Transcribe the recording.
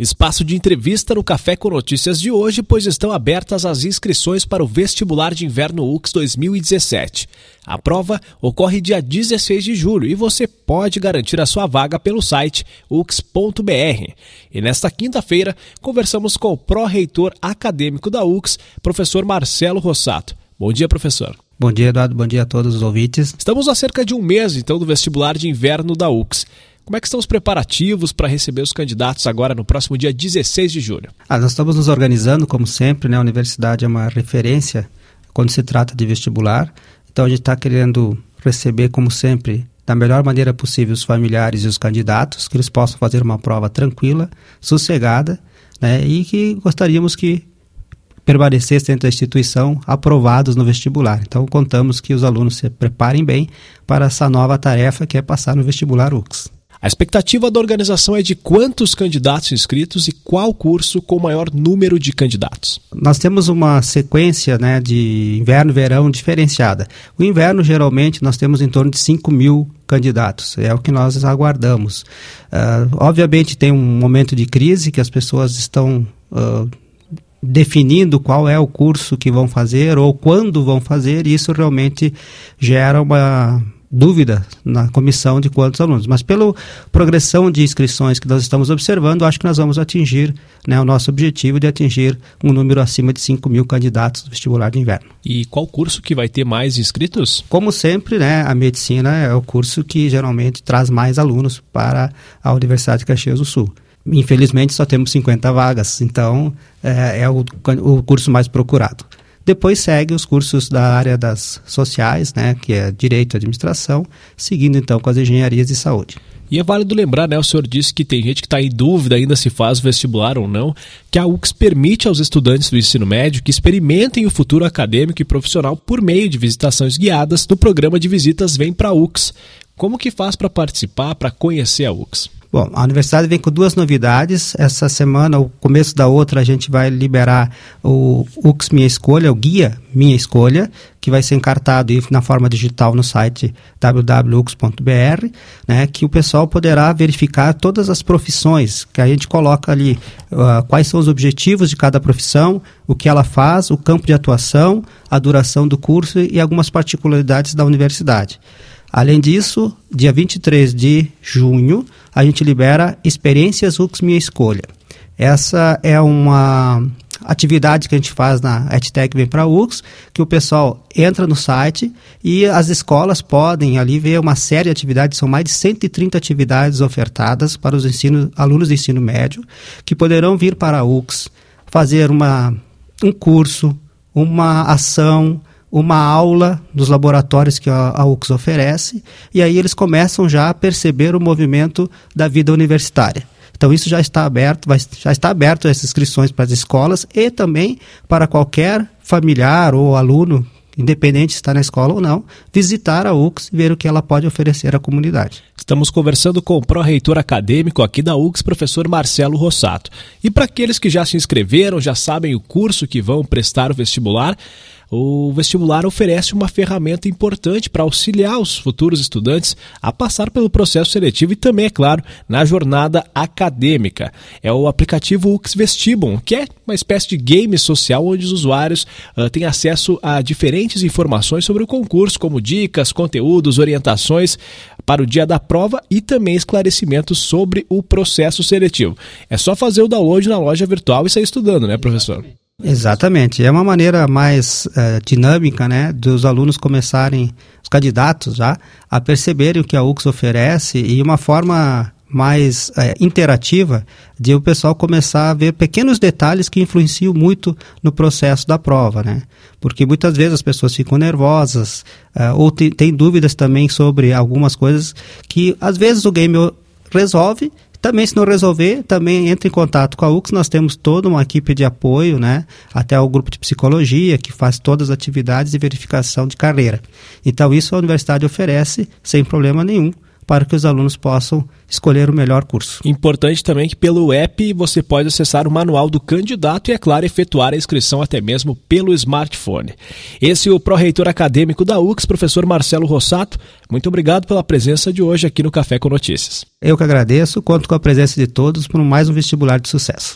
Espaço de entrevista no Café com Notícias de hoje, pois estão abertas as inscrições para o Vestibular de Inverno UX 2017. A prova ocorre dia 16 de julho e você pode garantir a sua vaga pelo site ux.br. E nesta quinta-feira, conversamos com o pró-reitor acadêmico da UX, professor Marcelo Rossato. Bom dia, professor. Bom dia, Eduardo. Bom dia a todos os ouvintes. Estamos há cerca de um mês, então, do vestibular de inverno da UX. Como é que estão os preparativos para receber os candidatos agora no próximo dia 16 de julho? Ah, nós estamos nos organizando, como sempre, né? A universidade é uma referência quando se trata de vestibular. Então a gente está querendo receber, como sempre, da melhor maneira possível os familiares e os candidatos, que eles possam fazer uma prova tranquila, sossegada, né? E que gostaríamos que permanecessem dentro da instituição aprovados no vestibular. Então contamos que os alunos se preparem bem para essa nova tarefa que é passar no vestibular UX. A expectativa da organização é de quantos candidatos inscritos e qual curso com maior número de candidatos? Nós temos uma sequência né, de inverno e verão diferenciada. O inverno, geralmente, nós temos em torno de 5 mil candidatos, é o que nós aguardamos. Uh, obviamente, tem um momento de crise que as pessoas estão. Uh, definindo qual é o curso que vão fazer ou quando vão fazer, isso realmente gera uma dúvida na comissão de quantos alunos. Mas pela progressão de inscrições que nós estamos observando, acho que nós vamos atingir né, o nosso objetivo de atingir um número acima de 5 mil candidatos do vestibular de inverno. E qual curso que vai ter mais inscritos? Como sempre, né, a medicina é o curso que geralmente traz mais alunos para a Universidade de Caxias do Sul. Infelizmente, só temos 50 vagas, então é, é o, o curso mais procurado. Depois segue os cursos da área das sociais, né, que é direito e administração, seguindo então com as engenharias de saúde. E é válido lembrar, né? O senhor disse que tem gente que está em dúvida ainda se faz vestibular ou não, que a UX permite aos estudantes do ensino médio que experimentem o futuro acadêmico e profissional por meio de visitações guiadas do programa de visitas Vem para a UX. Como que faz para participar, para conhecer a UX? Bom, a universidade vem com duas novidades. Essa semana, o começo da outra, a gente vai liberar o UX Minha Escolha, o guia Minha Escolha, que vai ser encartado na forma digital no site www.ux.br, né, que o pessoal poderá verificar todas as profissões que a gente coloca ali, uh, quais são os objetivos de cada profissão, o que ela faz, o campo de atuação, a duração do curso e algumas particularidades da universidade. Além disso, dia 23 de junho, a gente libera Experiências UX Minha Escolha. Essa é uma atividade que a gente faz na EdTech Vem para UX, que o pessoal entra no site e as escolas podem ali ver uma série de atividades, são mais de 130 atividades ofertadas para os ensino, alunos de ensino médio, que poderão vir para a UX, fazer uma, um curso, uma ação, uma aula dos laboratórios que a, UX oferece, e aí eles começam já a perceber o movimento da vida universitária. Então isso já está aberto, vai, já está aberto essas inscrições para as escolas e também para qualquer familiar ou aluno, independente se está na escola ou não, visitar a UX e ver o que ela pode oferecer à comunidade. Estamos conversando com o pró-reitor acadêmico aqui da UX, professor Marcelo Rossato. E para aqueles que já se inscreveram, já sabem o curso que vão prestar o vestibular, o vestibular oferece uma ferramenta importante para auxiliar os futuros estudantes a passar pelo processo seletivo e também, é claro, na jornada acadêmica. É o aplicativo UX Vestibum, que é uma espécie de game social onde os usuários uh, têm acesso a diferentes informações sobre o concurso, como dicas, conteúdos, orientações para o dia da prova e também esclarecimentos sobre o processo seletivo. É só fazer o download na loja virtual e sair estudando, né, professor? Exatamente. É uma maneira mais uh, dinâmica, né, dos alunos começarem, os candidatos já, a perceberem o que a UX oferece e uma forma mais é, interativa de o pessoal começar a ver pequenos detalhes que influenciam muito no processo da prova, né? Porque muitas vezes as pessoas ficam nervosas uh, ou têm dúvidas também sobre algumas coisas que às vezes o game resolve também, se não resolver, também entre em contato com a UX. Nós temos toda uma equipe de apoio, né? Até o grupo de psicologia, que faz todas as atividades de verificação de carreira. Então, isso a universidade oferece sem problema nenhum para que os alunos possam escolher o melhor curso. Importante também que pelo app você pode acessar o manual do candidato e, é claro, efetuar a inscrição até mesmo pelo smartphone. Esse é o pró-reitor acadêmico da UX, professor Marcelo Rossato. Muito obrigado pela presença de hoje aqui no Café com Notícias. Eu que agradeço, conto com a presença de todos por mais um vestibular de sucesso.